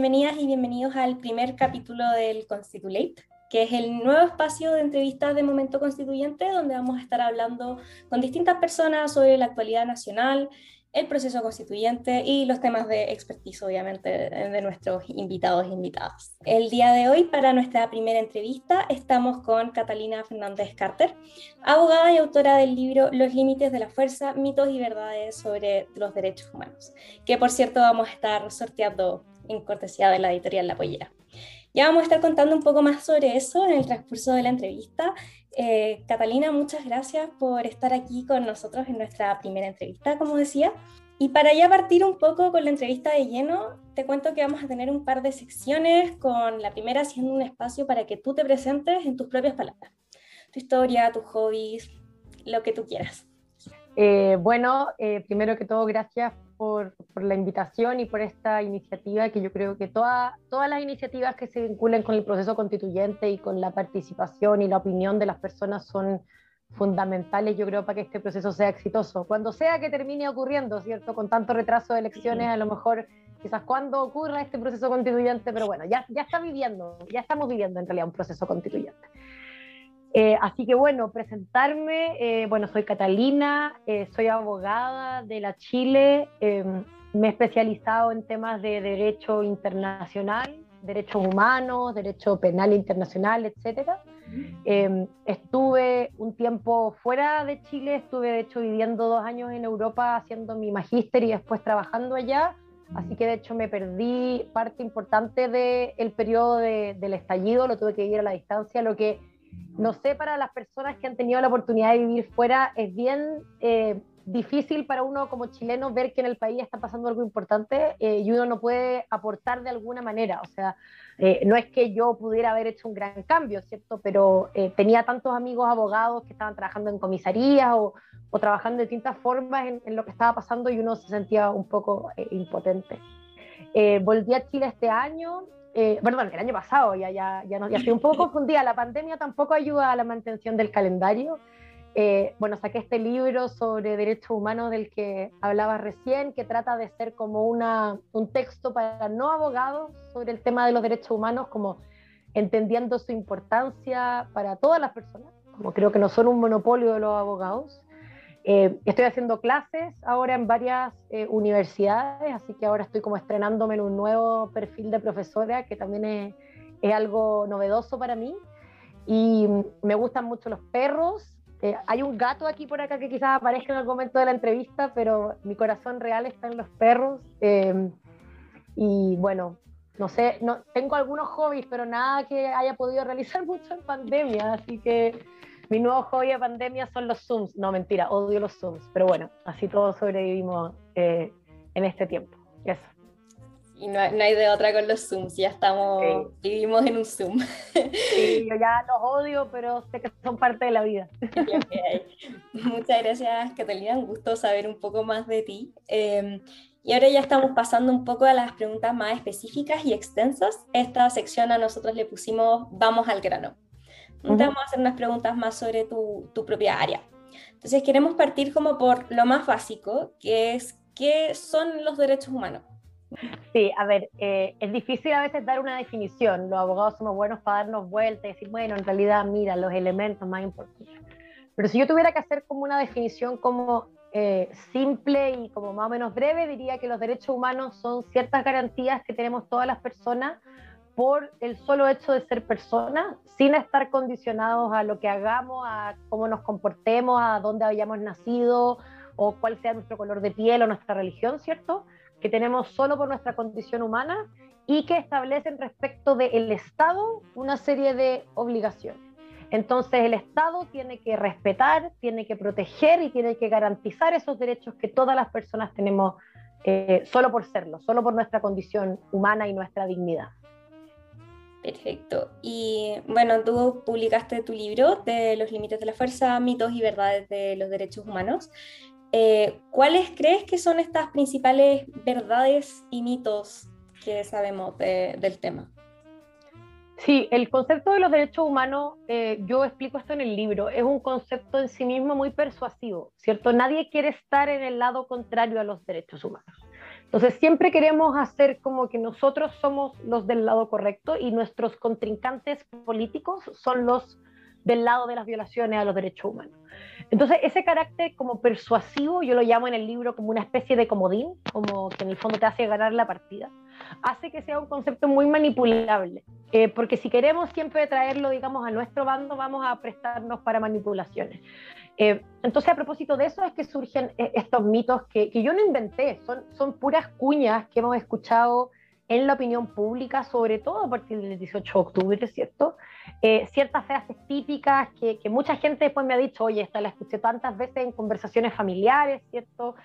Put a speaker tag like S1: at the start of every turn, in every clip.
S1: bienvenidas y bienvenidos al primer capítulo del Constitulate, que es el nuevo espacio de entrevistas de Momento Constituyente, donde vamos a estar hablando con distintas personas sobre la actualidad nacional, el proceso constituyente y los temas de expertise, obviamente, de nuestros invitados e invitadas. El día de hoy, para nuestra primera entrevista, estamos con Catalina Fernández Carter, abogada y autora del libro Los límites de la fuerza, mitos y verdades sobre los derechos humanos, que por cierto vamos a estar sorteando en cortesía de la editorial La Pollera. Ya vamos a estar contando un poco más sobre eso en el transcurso de la entrevista. Eh, Catalina, muchas gracias por estar aquí con nosotros en nuestra primera entrevista, como decía. Y para ya partir un poco con la entrevista de lleno, te cuento que vamos a tener un par de secciones, con la primera siendo un espacio para que tú te presentes en tus propias palabras. Tu historia, tus hobbies, lo que tú quieras.
S2: Eh, bueno, eh, primero que todo, gracias por, la invitación y por esta iniciativa, que yo creo que todas las iniciativas que se vinculen con el proceso constituyente y con la participación y la opinión de las personas son fundamentales, yo creo, para que este proceso sea exitoso. Cuando sea que termine ocurriendo, ¿cierto? Con tanto retraso de elecciones, a lo mejor quizás cuando ocurra este proceso constituyente, pero bueno, ya, ya está viviendo, ya estamos viviendo en realidad un proceso constituyente. Eh, así que bueno, presentarme, eh, bueno, soy Catalina, eh, soy abogada de la Chile, me he especializado en temas de derecho internacional, derechos humanos, derecho penal internacional, etc. estuve un tiempo fuera de Chile, estuve de hecho viviendo dos años en Europa haciendo mi magíster y después trabajando allá, así que de hecho me perdí parte importante del periodo del estallido, lo tuve que vivir a la distancia, lo que no sé, para las personas que han tenido la oportunidad de vivir fuera, es bien eh, difícil para uno como chileno ver que en el país está pasando algo importante eh, y uno no puede aportar de alguna manera. O sea, eh, no es que yo pudiera haber hecho un gran cambio, ¿cierto? Pero tenía tantos amigos abogados que estaban trabajando en comisarías o, trabajando de distintas formas en, en, lo que estaba pasando y uno se sentía un poco impotente. volví a Chile este año, eh, perdón, el año pasado, ya, ya, ya, no, ya estoy un poco confundida, la pandemia tampoco ayuda a la mantención del calendario. Eh, bueno, saqué este libro sobre derechos humanos del que hablaba recién, que trata de ser como una, un texto para no abogados sobre el tema de los derechos humanos, como entendiendo su importancia para todas las personas, como creo que no son un monopolio de los abogados. Eh, estoy haciendo clases ahora en varias eh, universidades, así que ahora estoy como estrenándome en un nuevo perfil de profesora, que también es, es algo novedoso para mí. Y me gustan mucho los perros. Eh, hay un gato aquí por acá que quizás aparezca en algún momento de la entrevista, pero mi corazón real está en los perros. y bueno, no sé, no, tengo algunos hobbies, pero nada que haya podido realizar mucho en pandemia, así que mi nuevo hobby de pandemia son los Zooms. No, mentira, odio los Zooms. Pero bueno, así todos sobrevivimos eh, en este tiempo. Eso.
S1: Y no, hay de otra con los Zooms, ya estamos, vivimos en un Zoom.
S2: Sí, yo ya los odio, pero sé que son parte de la vida.
S1: Muchas gracias, Catalina, un gusto saber un poco más de ti. Em, y ahora ya estamos pasando un poco a las preguntas más específicas y extensas. Esta sección a nosotros le pusimos Vamos al grano. Vamos a hacer unas preguntas más sobre tu, tu, propia área. Entonces queremos partir como por lo más básico, que es qué son los derechos humanos.
S2: Sí, a ver, eh, es difícil a veces dar una definición. Los abogados somos buenos para darnos vueltas y decir, bueno, en realidad, mira, los elementos más importantes. Pero si yo tuviera que hacer como una definición como eh, simple y como más o menos breve, diría que los derechos humanos son ciertas garantías que tenemos todas las personas por el solo hecho de ser personas, sin estar condicionados a lo que hagamos, a cómo nos comportemos, a dónde hayamos nacido o cuál sea nuestro color de piel o nuestra religión, ¿cierto? Que tenemos solo por nuestra condición humana y que establecen respecto del Estado una serie de obligaciones. Entonces el Estado tiene que respetar, tiene que proteger y tiene que garantizar esos derechos que todas las personas tenemos eh, solo por serlo, solo por nuestra condición humana y nuestra dignidad.
S1: Perfecto. Y bueno, tú publicaste tu libro de los límites de la fuerza, mitos y verdades de los derechos humanos. Eh, ¿Cuáles crees que son estas principales verdades y mitos que sabemos del tema?
S2: Sí, el concepto de los derechos humanos, eh, yo explico esto en el libro, es un concepto en sí mismo muy persuasivo, ¿cierto? Nadie quiere estar en el lado contrario a los derechos humanos. Entonces siempre queremos hacer como que nosotros somos los del lado correcto y nuestros contrincantes políticos son los del lado de las violaciones a los derechos humanos. Entonces, ese carácter como persuasivo, yo lo llamo en el libro como una especie de comodín, como que en el fondo te hace ganar la partida, hace que sea un concepto muy manipulable, eh, porque si queremos siempre traerlo, digamos, a nuestro bando, vamos a prestarnos para manipulaciones. Eh, entonces, a propósito de eso es que surgen eh, estos mitos que, que, yo no inventé, son, son puras cuñas que hemos escuchado en la opinión pública, sobre todo a partir del 18 de octubre, ¿cierto? Eh, ciertas frases típicas que, que, mucha gente después me ha dicho, oye, esta la escuché tantas veces en conversaciones familiares, ¿cierto?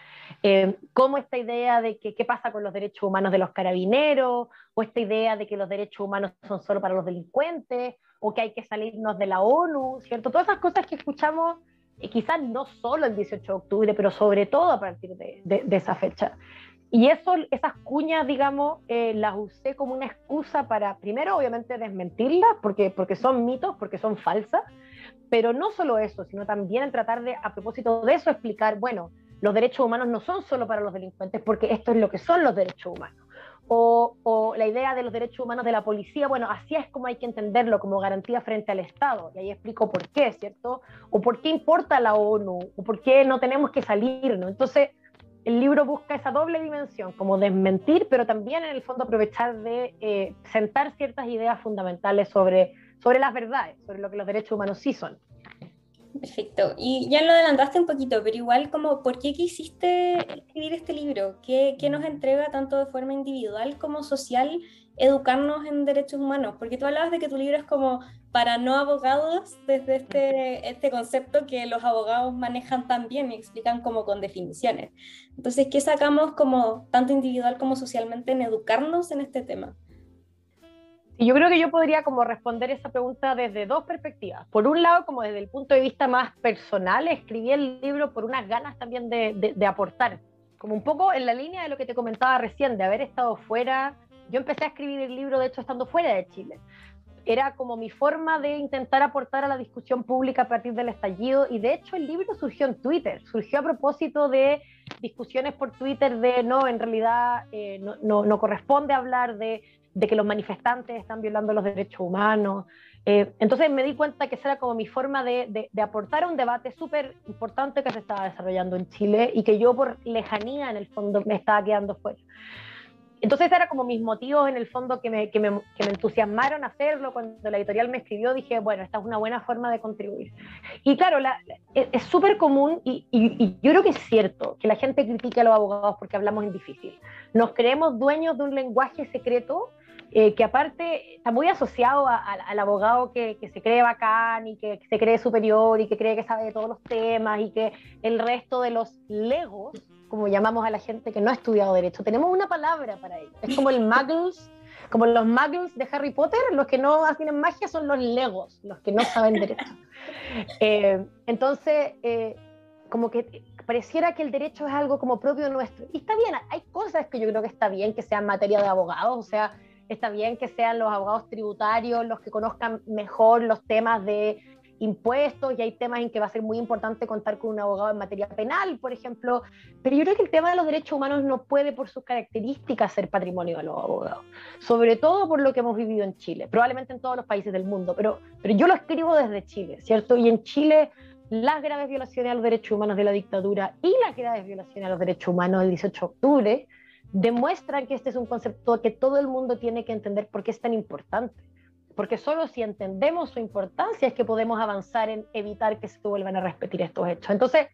S2: Eh, como esta idea de que qué pasa con los derechos humanos de los carabineros, o esta idea de que los derechos humanos son solo para los delincuentes, o que hay que salirnos de la ONU, ¿cierto? Todas esas cosas que escuchamos, eh, quizás no solo el 18 de octubre, pero sobre todo a partir de, esa fecha. Y eso, esas cuñas, digamos, eh, las usé como una excusa para, primero, obviamente, desmentirlas, porque, porque son mitos, porque son falsas, pero no solo eso, sino también tratar de, a propósito de eso, explicar, bueno, los derechos humanos no son solo para los delincuentes, porque esto es lo que son los derechos humanos. O, la idea de los derechos humanos de la policía, bueno, así es como hay que entenderlo, como garantía frente al Estado. Y ahí explico por qué, ¿cierto? O por qué importa la ONU, o por qué no tenemos que salirnos. Entonces, el libro busca esa doble dimensión, como desmentir, pero también en el fondo aprovechar de eh, sentar ciertas ideas fundamentales sobre, sobre las verdades, sobre lo que los derechos humanos sí son.
S1: Perfecto. Y ya lo adelantaste un poquito, pero igual como, ¿por qué quisiste escribir este libro? ¿Qué, ¿Qué, nos entrega tanto de forma individual como social educarnos en derechos humanos? Porque tú hablabas de que tu libro es como para no abogados desde este, este concepto que los abogados manejan tan bien y explican como con definiciones. Entonces, ¿qué sacamos como tanto individual como socialmente en educarnos en este tema?
S2: Y yo creo que yo podría como responder esa pregunta desde dos perspectivas. Por un lado, como desde el punto de vista más personal, escribí el libro por unas ganas también de, de, de aportar, como un poco en la línea de lo que te comentaba recién, de haber estado fuera. Yo empecé a escribir el libro, de hecho, estando fuera de Chile. Era como mi forma de intentar aportar a la discusión pública a partir del estallido y de hecho el libro surgió en Twitter, surgió a propósito de discusiones por Twitter de no, en realidad eh, no, no, no corresponde hablar de de que los manifestantes están violando los derechos humanos. Eh, entonces me di cuenta que esa era como mi forma de, de, de aportar a un debate súper importante que se estaba desarrollando en Chile y que yo por lejanía en el fondo me estaba quedando fuera. Entonces era como mis motivos en el fondo que me, que me, que me entusiasmaron a hacerlo. Cuando la editorial me escribió dije, bueno, esta es una buena forma de contribuir. Y claro, la, es súper común y, y, y, yo creo que es cierto que la gente critique a los abogados porque hablamos en difícil. Nos creemos dueños de un lenguaje secreto eh, que aparte está muy asociado a, a, al abogado que, que, se cree bacán y que, que, se cree superior y que cree que sabe de todos los temas y que el resto de los legos, como llamamos a la gente que no ha estudiado derecho, tenemos una palabra para ello. Es como el muggles, como los muggles de Harry Potter, los que no hacen magia son los legos, los que no saben derecho. Eh, entonces, eh, como que pareciera que el derecho es algo como propio nuestro. Y está bien, hay cosas que yo creo que está bien que sean materia de abogados, o sea, está bien que sean los abogados tributarios los que conozcan mejor los temas de impuestos y hay temas en que va a ser muy importante contar con un abogado en materia penal, por ejemplo, pero yo creo que el tema de los derechos humanos no puede por sus características ser patrimonio de los abogados, sobre todo por lo que hemos vivido en Chile, probablemente en todos los países del mundo, pero, yo lo escribo desde Chile, ¿cierto? Y en Chile las graves violaciones a los derechos humanos de la dictadura y las graves violaciones a los derechos humanos del 18 de octubre demuestran que este es un concepto que todo el mundo tiene que entender por qué es tan importante. Porque solo si entendemos su importancia es que podemos avanzar en evitar que se vuelvan a repetir estos hechos. Entonces,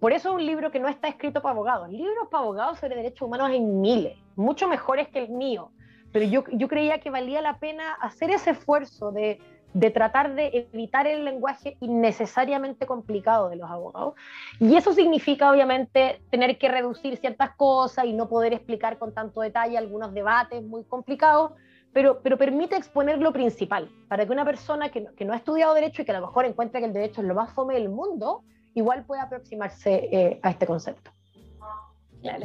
S2: por eso es un libro que no está escrito para abogados. Libros para abogados sobre derechos humanos hay miles, mucho mejores que el mío. Pero yo, yo creía que valía la pena hacer ese esfuerzo de, de tratar de evitar el lenguaje innecesariamente complicado de los abogados. Y eso significa, obviamente, tener que reducir ciertas cosas y no poder explicar con tanto detalle algunos debates muy complicados, pero, pero permite exponer lo principal, para que una persona que no, que no ha estudiado derecho y que a lo mejor encuentra que el derecho es lo más fome del mundo, igual pueda aproximarse eh, a este concepto.
S1: Claro,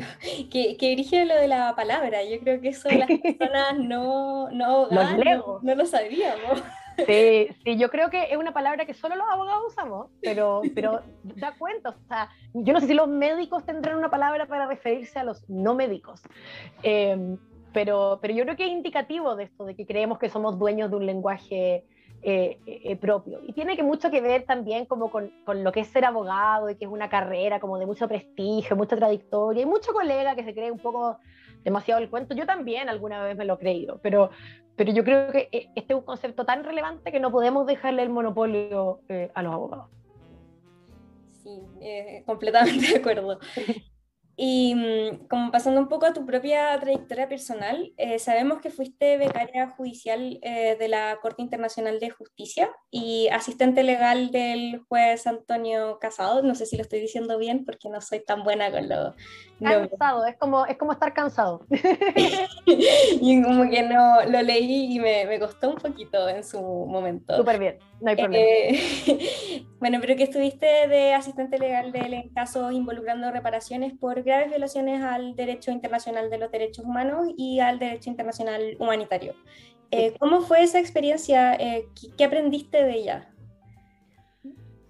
S1: que, que dirige lo de la palabra. Yo creo que eso las personas no, no, no lo sabíamos.
S2: Sí, sí, yo creo que es una palabra que solo los abogados usamos, pero, pero da cuenta, o sea, yo no sé si los médicos tendrán una palabra para referirse a los no médicos, eh, pero, pero yo creo que es indicativo de esto, de que creemos que somos dueños de un lenguaje eh, eh, propio. Y tiene que mucho que ver también como con, con, lo que es ser abogado y que es una carrera como de mucho prestigio, mucha trayectoria. y mucho colega que se cree un poco demasiado el cuento. Yo también alguna vez me lo he creído, pero, pero yo creo que eh, este es un concepto tan relevante que no podemos dejarle el monopolio a los abogados.
S1: Sí, completamente de acuerdo. Y mm, como pasando un poco a tu propia trayectoria personal, eh, sabemos que fuiste becaria judicial eh, de la Corte Internacional de Justicia y asistente legal del juez Antonio Casado. No sé si lo estoy diciendo bien porque no soy tan buena con lo...
S2: Cansado, es como, es como estar cansado.
S1: y como que no lo leí y me, me costó un poquito en su momento.
S2: Súper bien, no hay problema.
S1: Eh, bueno, pero que estuviste de asistente legal de él en casos involucrando reparaciones por graves violaciones al derecho internacional de los derechos humanos y al derecho internacional humanitario. Eh, ¿Cómo fue esa experiencia? Eh, ¿Qué aprendiste de ella?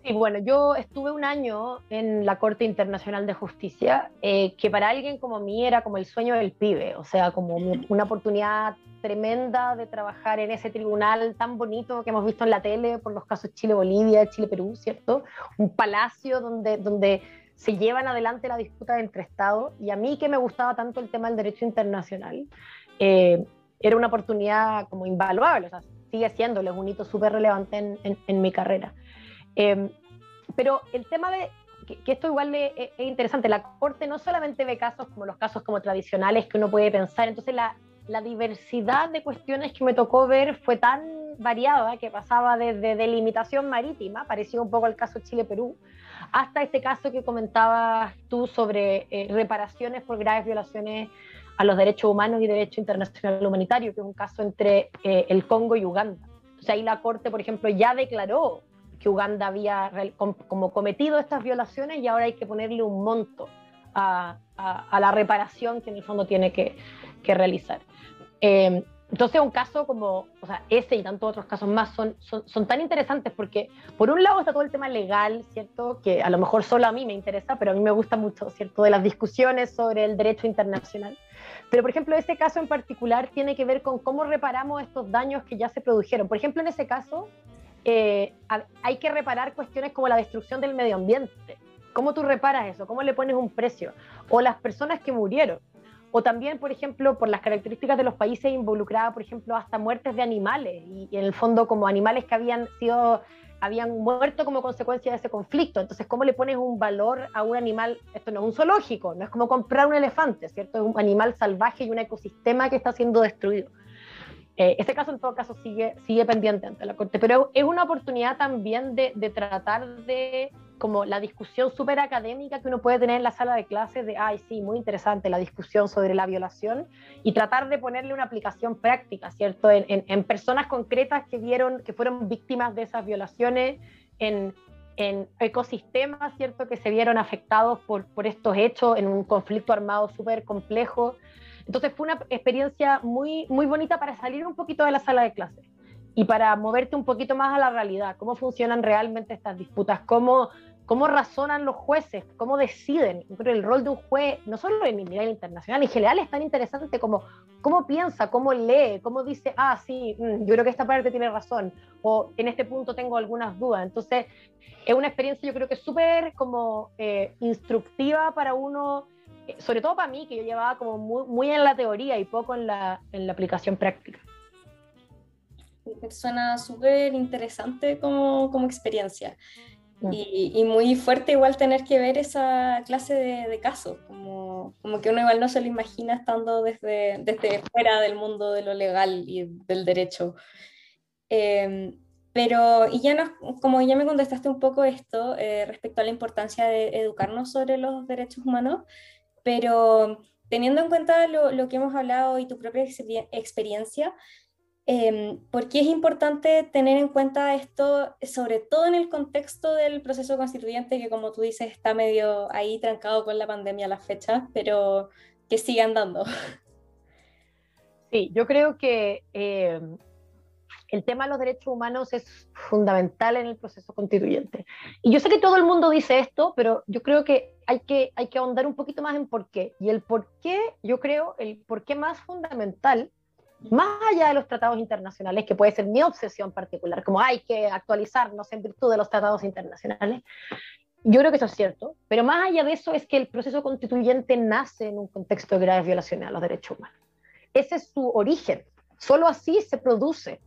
S2: Sí, bueno, yo estuve un año en la Corte Internacional de Justicia, eh, que para alguien como mí era como el sueño del pibe, o sea, como una oportunidad tremenda de trabajar en ese tribunal tan bonito que hemos visto en la tele por los casos Chile-Bolivia, Chile-Perú, ¿cierto? Un palacio donde, donde se llevan adelante la disputa entre Estados y a mí que me gustaba tanto el tema del derecho internacional, eh, era una oportunidad como invaluable, o sea, sigue siendo un hito súper relevante en, mi carrera. Eh, pero el tema de, que, esto igual es, es, interesante, la Corte no solamente ve casos como los casos como tradicionales que uno puede pensar, entonces la, la diversidad de cuestiones que me tocó ver fue tan variada que pasaba desde delimitación marítima, parecía un poco el caso Chile-Perú, hasta este caso que comentabas tú sobre eh, reparaciones por graves violaciones a los derechos humanos y derecho internacional humanitario, que es un caso entre eh, el Congo y Uganda. Sea, ahí la Corte, por ejemplo, ya declaró que Uganda había como cometido estas violaciones y ahora hay que ponerle un monto a, la reparación que en el fondo tiene que, que realizar. Eh, entonces, un caso como, ese y tantos otros casos más son, tan interesantes porque, por un lado, está todo el tema legal, ¿cierto? Que a lo mejor solo a mí me interesa, pero a mí me gusta mucho, ¿cierto? De las discusiones sobre el derecho internacional. Pero, por ejemplo, ese caso en particular tiene que ver con cómo reparamos estos daños que ya se produjeron. Por ejemplo, en ese caso, eh, hay que reparar cuestiones como la destrucción del medio ambiente. ¿Cómo tú reparas eso? ¿Cómo le pones un precio? O las personas que murieron o también, por ejemplo, por las características de los países involucrados, por ejemplo, hasta muertes de animales, y, en el fondo como animales que habían sido habían muerto como consecuencia de ese conflicto. Entonces, ¿cómo le pones un valor a un animal? Esto no es un zoológico, no es como comprar un elefante, ¿cierto? Es un animal salvaje y un ecosistema que está siendo destruido. Eh, este caso, en todo caso, sigue, sigue pendiente ante la Corte, pero es una oportunidad también de tratar de como la discusión súper académica que uno puede tener en la sala de clases de, ay, sí, muy interesante la discusión sobre la violación y tratar de ponerle una aplicación práctica, ¿cierto? En, en, personas concretas que vieron, que fueron víctimas de esas violaciones, en, en ecosistemas, ¿cierto? Que se vieron afectados por, por estos hechos en un conflicto armado súper complejo. Entonces fue una experiencia muy, muy bonita para salir un poquito de la sala de clases y para moverte un poquito más a la realidad, cómo funcionan realmente estas disputas, cómo cómo razonan los jueces, cómo deciden. Pero el rol de un juez, no solo en nivel internacional, en general es tan interesante como cómo piensa, cómo lee, cómo dice, ah, sí, mm, yo creo que esta parte tiene razón, o en este punto tengo algunas dudas. Entonces, es una experiencia yo creo que súper como eh, instructiva para uno, eh, sobre todo para mí, que yo llevaba como muy, muy en la teoría y poco en la, en la aplicación práctica.
S1: Suena súper interesante como, como experiencia. Y, muy fuerte igual tener que ver esa clase de, de casos, como, como, que uno igual no se lo imagina estando desde, desde fuera del mundo de lo legal y del derecho. Em, pero, y ya nos, como ya me contestaste un poco esto eh, respecto a la importancia de educarnos sobre los derechos humanos, pero teniendo en cuenta lo, lo que hemos hablado y tu propia experiencia, eh, ¿Por qué es importante tener en cuenta esto, sobre todo en el contexto del proceso constituyente, que como tú dices está medio ahí trancado con la pandemia a las fechas, pero que sigue andando?
S2: Sí, yo creo que em, el tema de los derechos humanos es fundamental en el proceso constituyente. Y yo sé que todo el mundo dice esto, pero yo creo que hay que, hay que ahondar un poquito más en por qué. Y el por qué, yo creo, el por qué más fundamental, más allá de los tratados internacionales, que puede ser mi obsesión particular, como hay que actualizarnos en virtud de los tratados internacionales, yo creo que eso es cierto, pero más allá de eso es que el proceso constituyente nace en un contexto de graves violaciones a los derechos humanos. Ese es su origen. Solo así se produce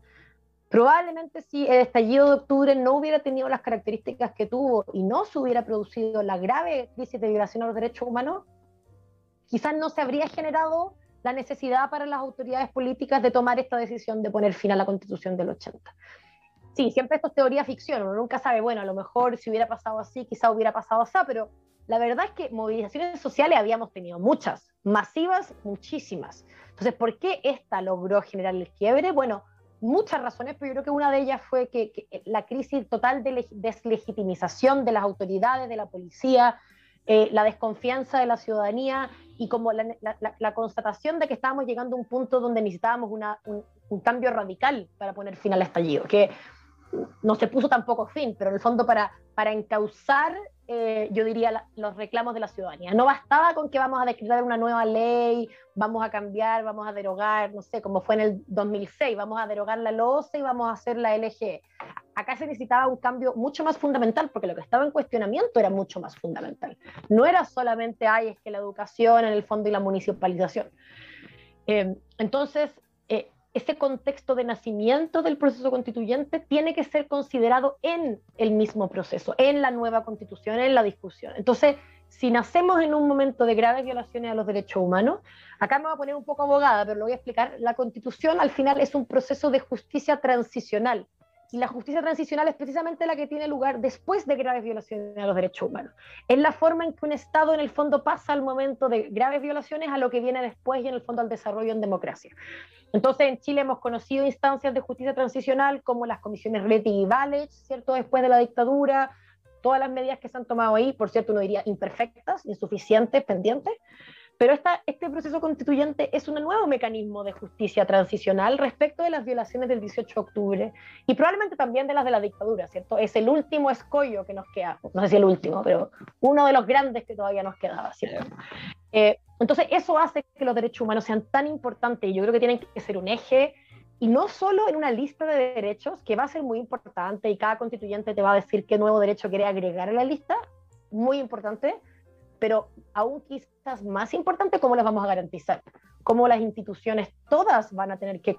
S2: Probablemente si el estallido de octubre no hubiera tenido las características que tuvo y no se hubiera producido la grave crisis de violación a los derechos humanos, quizás no se habría generado la necesidad para las autoridades políticas de tomar esta decisión de poner fin a la constitución del 80. Sí, siempre esto es teoría ficción, uno nunca sabe, bueno, a lo mejor si hubiera pasado así, quizá hubiera pasado así, pero la verdad es que movilizaciones sociales habíamos tenido muchas, masivas, muchísimas. Entonces, ¿por qué esta logró generar el quiebre? Bueno, muchas razones, pero yo creo que una de ellas fue que, la crisis total de deslegitimización de las autoridades, de la policía, eh, la desconfianza de la ciudadanía y como la, constatación de que estábamos llegando a un punto donde necesitábamos un, un, cambio radical para poner fin al estallido, que no se puso tampoco fin, pero en el fondo para, para encauzar eh, yo diría, los reclamos de la ciudadanía. No bastaba con que vamos a decretar una nueva ley, vamos a cambiar, vamos a derogar, no sé, como fue en el 2006, vamos a derogar la LOCE y vamos a hacer la LG. Acá se necesitaba un cambio mucho más fundamental, porque lo que estaba en cuestionamiento era mucho más fundamental. No era solamente, ay, es que la educación en el fondo y la municipalización. Eh, entonces, eh, ese contexto de nacimiento del proceso constituyente tiene que ser considerado en el mismo proceso, en la nueva constitución, en la discusión. Entonces, si nacemos en un momento de graves violaciones a los derechos humanos, acá me voy a poner un poco abogada, pero lo voy a explicar, la constitución al final es un proceso de justicia transicional y la justicia transicional es precisamente la que tiene lugar después de graves violaciones a los derechos humanos. Es la forma en que un Estado en el fondo pasa al momento de graves violaciones a lo que viene después y en el fondo al desarrollo en democracia. Entonces en Chile hemos conocido instancias de justicia transicional como las comisiones Reti y ¿cierto? Después de la dictadura, todas las medidas que se han tomado ahí, por cierto, uno diría imperfectas, insuficientes, pendientes, pero esta, este proceso constituyente es un nuevo mecanismo de justicia transicional respecto de las violaciones del 18 de octubre y probablemente también de las de la dictadura, ¿cierto? Es el último escollo que nos queda, no sé si el último, pero uno de los grandes que todavía nos quedaba, ¿cierto? Eh, entonces, eso hace que los derechos humanos sean tan importantes y yo creo que tienen que ser un eje y no solo en una lista de derechos, que va a ser muy importante y cada constituyente te va a decir qué nuevo derecho quiere agregar a la lista, muy importante, pero aún quizás más importante, ¿cómo las vamos a garantizar? ¿Cómo las instituciones todas van a tener que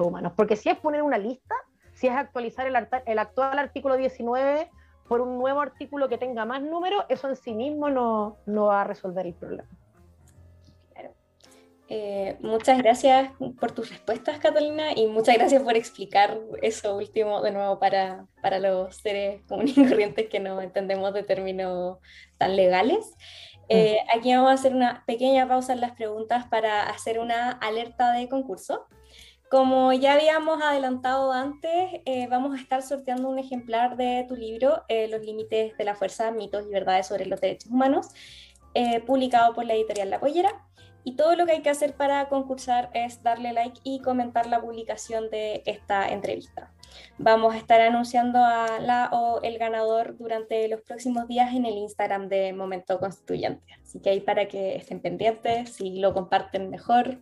S2: humanos? Porque si es poner una lista, si es actualizar el, el actual artículo 19 por un nuevo artículo que tenga más números, eso en sí mismo no, no va a resolver el problema.
S1: Eh, muchas gracias por tus respuestas, Catalina, y muchas gracias por explicar eso último de nuevo para, para los seres comunes y corrientes que no entendemos de términos tan legales. Eh, mm. aquí vamos a hacer una pequeña pausa en las preguntas para hacer una alerta de concurso. Como ya habíamos adelantado antes, eh, vamos a estar sorteando un ejemplar de tu libro, Los Límites de la Fuerza, Mitos y Verdades sobre los Derechos Humanos, publicado por la editorial La Pollera. Y todo lo que hay que hacer para concursar es darle like y comentar la publicación de esta entrevista. Vamos a estar anunciando a la o el ganador durante los próximos días en el Instagram de Momento Constituyente. Así que ahí para que estén pendientes, si lo comparten mejor.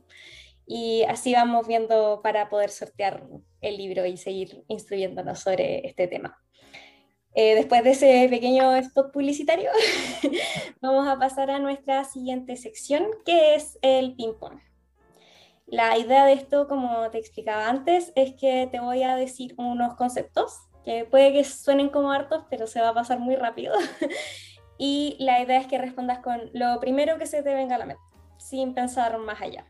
S1: Y así vamos viendo para poder sortear el libro y seguir instruyéndonos sobre este tema. Eh, después de ese pequeño spot publicitario, vamos a pasar a nuestra siguiente sección, que es el ping-pong. La idea de esto, como te explicaba antes, es que te voy a decir unos conceptos que puede que suenen como hartos, pero se va a pasar muy rápido. y la idea es que respondas con lo primero que se te venga a la mente, sin pensar más allá.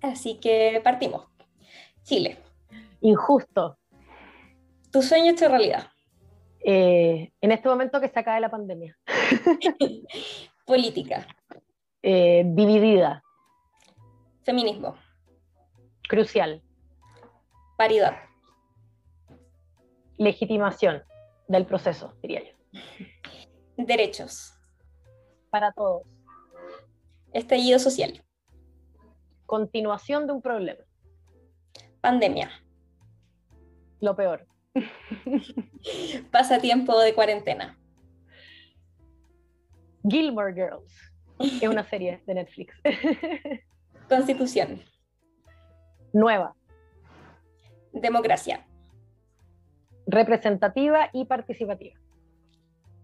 S1: Así que partimos. Chile.
S2: Injusto.
S1: Tu sueño hecho realidad.
S2: Eh, en este momento que se acaba la pandemia.
S1: Política.
S2: Eh, dividida.
S1: Feminismo.
S2: Crucial.
S1: Paridad.
S2: Legitimación del proceso, diría yo.
S1: Derechos.
S2: Para todos.
S1: Estallido social.
S2: Continuación de un problema.
S1: Pandemia.
S2: lo peor.
S1: Pasatiempo de cuarentena.
S2: Gilmore Girls. Es una serie de Netflix.
S1: Constitución.
S2: Nueva.
S1: Democracia.
S2: Representativa y participativa.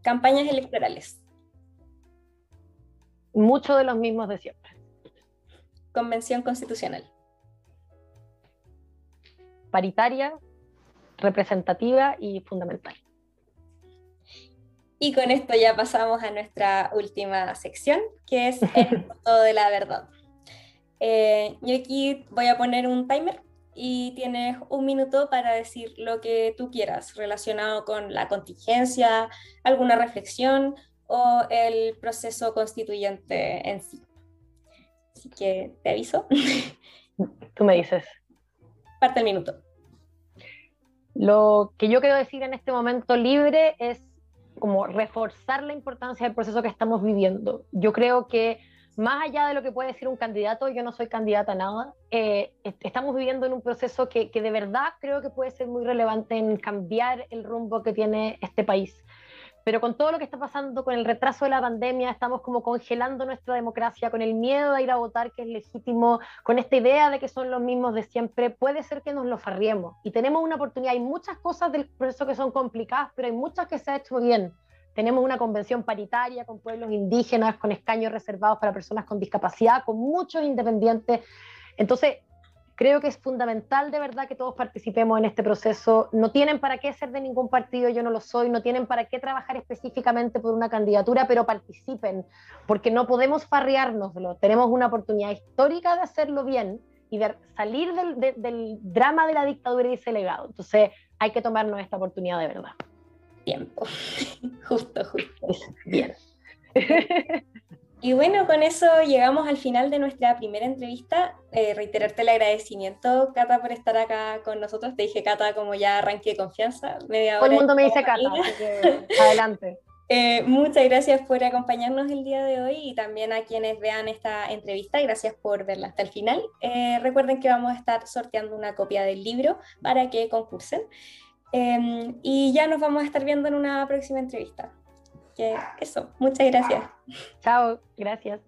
S1: Campañas electorales.
S2: Muchos de los mismos de siempre.
S1: Convención constitucional.
S2: Paritaria, representativa y fundamental.
S1: Y con esto ya pasamos a nuestra última sección, que es el punto de la verdad. Eh, yo aquí voy a poner un timer y tienes un minuto para decir lo que tú quieras relacionado con la contingencia, alguna reflexión o el proceso constituyente en sí. Así que te aviso.
S2: Tú me dices.
S1: Parte el minuto.
S2: Lo que yo quiero decir en este momento libre es como reforzar la importancia del proceso que estamos viviendo. Yo creo que más allá de lo que puede decir un candidato, yo no soy candidata a nada, eh, estamos viviendo en un proceso que, que, de verdad creo que puede ser muy relevante en cambiar el rumbo que tiene este país. Pero con todo lo que está pasando, con el retraso de la pandemia, estamos como congelando nuestra democracia, con el miedo a ir a votar, que es legítimo, con esta idea de que son los mismos de siempre, puede ser que nos lo farriemos. Y tenemos una oportunidad. Hay muchas cosas del proceso que son complicadas, pero hay muchas que se ha hecho bien. Tenemos una convención paritaria con pueblos indígenas, con escaños reservados para personas con discapacidad, con muchos independientes. Entonces, creo que es fundamental de verdad que todos participemos en este proceso. No tienen para qué ser de ningún partido, yo no lo soy, no tienen para qué trabajar específicamente por una candidatura, pero participen, porque no podemos farreárnoslo. Tenemos una oportunidad histórica de hacerlo bien y de salir del, del drama de la dictadura y ese legado. Entonces, hay que tomarnos esta oportunidad de verdad
S1: tiempo. justo, justo.
S2: Bien.
S1: Y bueno, con eso llegamos al final de nuestra primera entrevista. Eh, reiterarte el agradecimiento, Cata, por estar acá con nosotros. Te dije, Cata, como ya arranqué de confianza.
S2: Media Todo el mundo me dice Cata, adelante.
S1: Eh, muchas gracias por acompañarnos el día de hoy y también a quienes vean esta entrevista. Gracias por verla hasta el final. Eh, recuerden que vamos a estar sorteando una copia del libro para que concursen. Em, y ya nos vamos a estar viendo en una próxima entrevista. Que eso, muchas gracias.
S2: Chao, gracias.